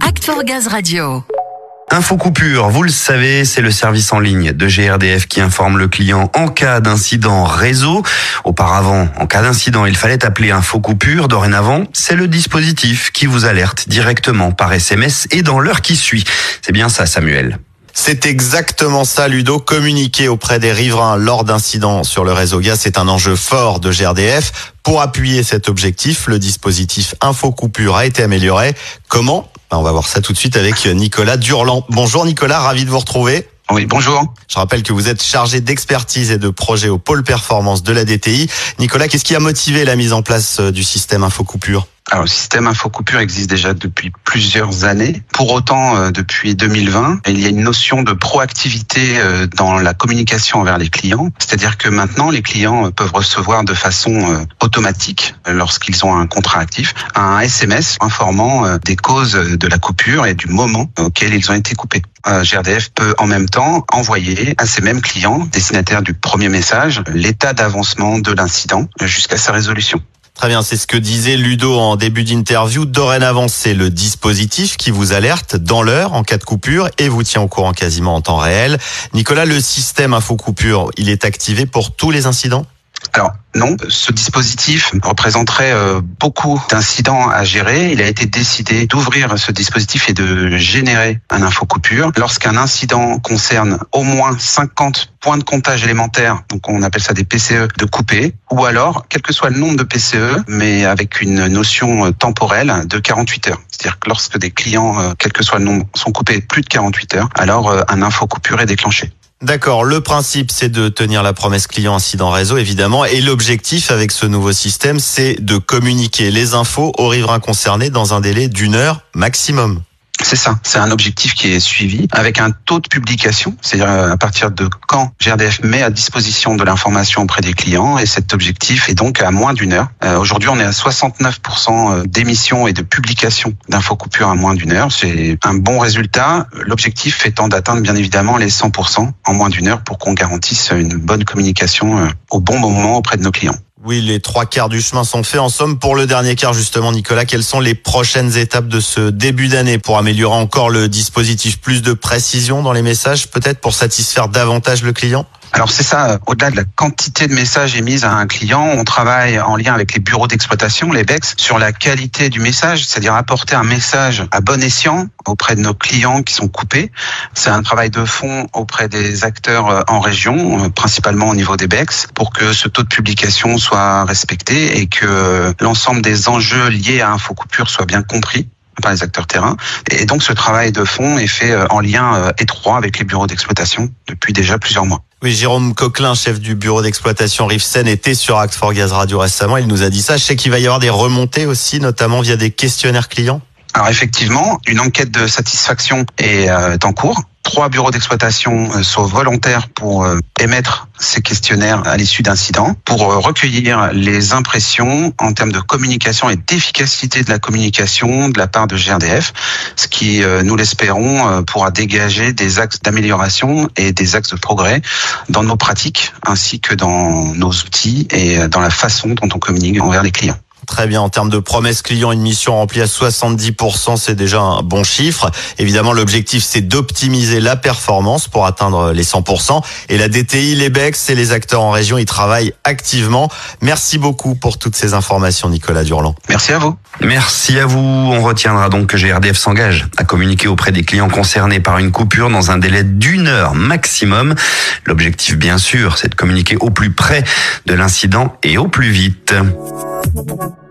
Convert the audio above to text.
Act for Gaz Radio. Info coupure, vous le savez, c'est le service en ligne de GRDF qui informe le client en cas d'incident réseau. Auparavant, en cas d'incident, il fallait appeler Info coupure. Dorénavant, c'est le dispositif qui vous alerte directement par SMS et dans l'heure qui suit. C'est bien ça, Samuel. C'est exactement ça, Ludo. Communiquer auprès des riverains lors d'incidents sur le réseau gaz, c'est un enjeu fort de GRDF. Pour appuyer cet objectif, le dispositif Info Coupure a été amélioré. Comment? Ben, On va voir ça tout de suite avec Nicolas Durland. Bonjour Nicolas, ravi de vous retrouver. Oui, bonjour. Je rappelle que vous êtes chargé d'expertise et de projet au pôle performance de la DTI. Nicolas, qu'est-ce qui a motivé la mise en place euh, du système Info Coupure alors, le système InfoCoupure existe déjà depuis plusieurs années. Pour autant, euh, depuis 2020, il y a une notion de proactivité euh, dans la communication envers les clients. C'est-à-dire que maintenant, les clients peuvent recevoir de façon euh, automatique, lorsqu'ils ont un contrat actif, un SMS informant des causes de la coupure et du moment auquel ils ont été coupés. GRDF peut en même temps envoyer à ces mêmes clients, destinataires du premier message, l'état d'avancement de l'incident jusqu'à sa résolution. Très bien, c'est ce que disait Ludo en début d'interview. Dorénavant, c'est le dispositif qui vous alerte dans l'heure en cas de coupure et vous tient au courant quasiment en temps réel. Nicolas, le système info coupure, il est activé pour tous les incidents? Alors non, ce dispositif représenterait euh, beaucoup d'incidents à gérer. Il a été décidé d'ouvrir ce dispositif et de générer un infocoupure lorsqu'un incident concerne au moins 50 points de comptage élémentaires, donc on appelle ça des PCE, de couper, ou alors, quel que soit le nombre de PCE, mais avec une notion temporelle de 48 heures. C'est-à-dire que lorsque des clients, euh, quel que soit le nombre, sont coupés plus de 48 heures, alors euh, un infocoupure est déclenché. D'accord, le principe c'est de tenir la promesse client incident réseau évidemment et l'objectif avec ce nouveau système c'est de communiquer les infos aux riverains concernés dans un délai d'une heure maximum. C'est ça, c'est un objectif qui est suivi avec un taux de publication, c'est-à-dire euh, à partir de quand GRDF met à disposition de l'information auprès des clients et cet objectif est donc à moins d'une heure. Euh, aujourd'hui, on est à 69% euh, d'émissions et de publications d'infocoupures à moins d'une heure. C'est un bon résultat. L'objectif étant d'atteindre bien évidemment les 100% en moins d'une heure pour qu'on garantisse une bonne communication au bon moment auprès de nos clients. Oui, les trois quarts du chemin sont faits. En somme, pour le dernier quart, justement, Nicolas, quelles sont les prochaines étapes de ce début d'année pour améliorer encore le dispositif? Plus de précision dans les messages, peut-être pour satisfaire davantage le client? Alors c'est ça, euh, au-delà de la quantité de messages émis à un client, on travaille en lien avec les bureaux d'exploitation, les BEX, sur la qualité du message, c'est-à-dire apporter un message à bon escient auprès de nos clients qui sont coupés. C'est un travail de fond auprès des acteurs euh, en région, euh, principalement au niveau des BEX, pour que ce taux de publication soit respecté et que l'ensemble des enjeux liés à Infocoupure soient bien compris par les acteurs terrain. Et donc ce travail de fond est fait en lien étroit avec les bureaux d'exploitation depuis déjà plusieurs mois. Oui, Jérôme Coquelin, chef du bureau d'exploitation Rifsen, était sur Act for Gaz Radio récemment. Il nous a dit ça. Je sais qu'il va y avoir des remontées aussi, notamment via des questionnaires clients. Alors effectivement, une enquête de satisfaction est euh, en cours trois bureaux d'exploitation euh, sont volontaires pour euh, émettre ces questionnaires à l'issue d'incidents, pour euh, recueillir les impressions en termes de communication et d'efficacité de la communication de la part de GRDF, ce qui, nous l'espérons, pourra dégager des axes d'amélioration et des axes de progrès dans nos pratiques ainsi que dans nos outils et dans la façon dont on communique envers les clients. Très bien. En termes de promesses clients, une mission remplie à 70%, c'est déjà un bon chiffre. Évidemment, l'objectif, c'est d'optimiser la performance pour atteindre les 100%. Et la DTI, les BEX et les acteurs en région y travaillent activement. Merci beaucoup pour toutes ces informations, Nicolas Durland. Merci à vous. Merci à vous. On retiendra donc que GRDF s'engage à communiquer auprès des clients concernés par une coupure dans un délai d'une heure maximum. L'objectif, bien sûr, c'est de communiquer au plus près de l'incident et au plus vite. ありがとう。